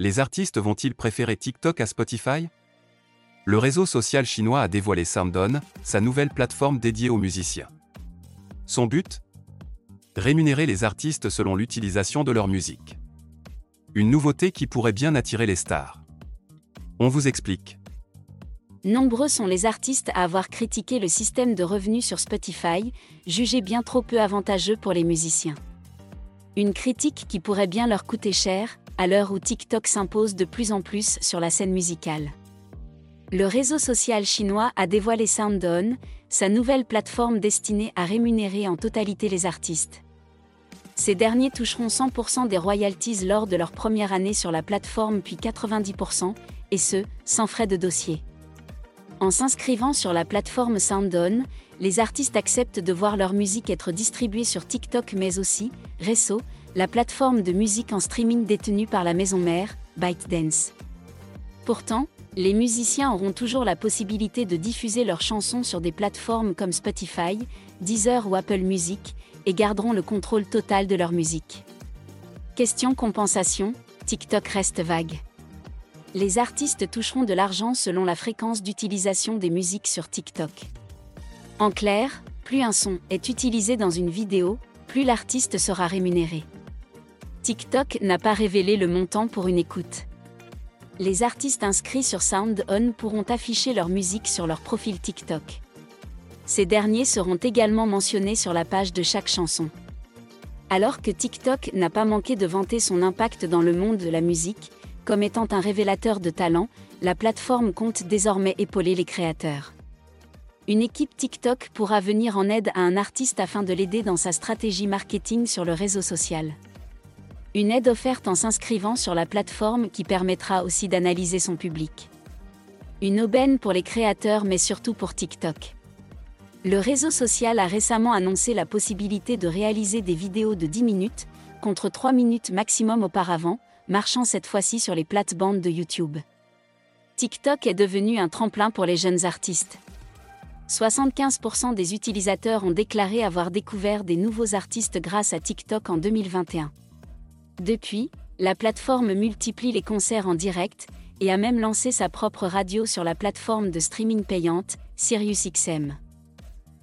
Les artistes vont-ils préférer TikTok à Spotify? Le réseau social chinois a dévoilé SoundOn, sa nouvelle plateforme dédiée aux musiciens. Son but? Rémunérer les artistes selon l'utilisation de leur musique. Une nouveauté qui pourrait bien attirer les stars. On vous explique. Nombreux sont les artistes à avoir critiqué le système de revenus sur Spotify, jugé bien trop peu avantageux pour les musiciens. Une critique qui pourrait bien leur coûter cher, à l'heure où TikTok s'impose de plus en plus sur la scène musicale. Le réseau social chinois a dévoilé SoundOn, sa nouvelle plateforme destinée à rémunérer en totalité les artistes. Ces derniers toucheront 100% des royalties lors de leur première année sur la plateforme puis 90%, et ce, sans frais de dossier. En s'inscrivant sur la plateforme SoundOn, les artistes acceptent de voir leur musique être distribuée sur TikTok mais aussi, Resso, la plateforme de musique en streaming détenue par la maison mère, ByteDance. Pourtant, les musiciens auront toujours la possibilité de diffuser leurs chansons sur des plateformes comme Spotify, Deezer ou Apple Music, et garderont le contrôle total de leur musique. Question compensation, TikTok reste vague les artistes toucheront de l'argent selon la fréquence d'utilisation des musiques sur TikTok. En clair, plus un son est utilisé dans une vidéo, plus l'artiste sera rémunéré. TikTok n'a pas révélé le montant pour une écoute. Les artistes inscrits sur SoundOn pourront afficher leur musique sur leur profil TikTok. Ces derniers seront également mentionnés sur la page de chaque chanson. Alors que TikTok n'a pas manqué de vanter son impact dans le monde de la musique, comme étant un révélateur de talent, la plateforme compte désormais épauler les créateurs. Une équipe TikTok pourra venir en aide à un artiste afin de l'aider dans sa stratégie marketing sur le réseau social. Une aide offerte en s'inscrivant sur la plateforme qui permettra aussi d'analyser son public. Une aubaine pour les créateurs mais surtout pour TikTok. Le réseau social a récemment annoncé la possibilité de réaliser des vidéos de 10 minutes, contre 3 minutes maximum auparavant, marchant cette fois-ci sur les plates-bandes de YouTube. TikTok est devenu un tremplin pour les jeunes artistes. 75% des utilisateurs ont déclaré avoir découvert des nouveaux artistes grâce à TikTok en 2021. Depuis, la plateforme multiplie les concerts en direct et a même lancé sa propre radio sur la plateforme de streaming payante, SiriusXM.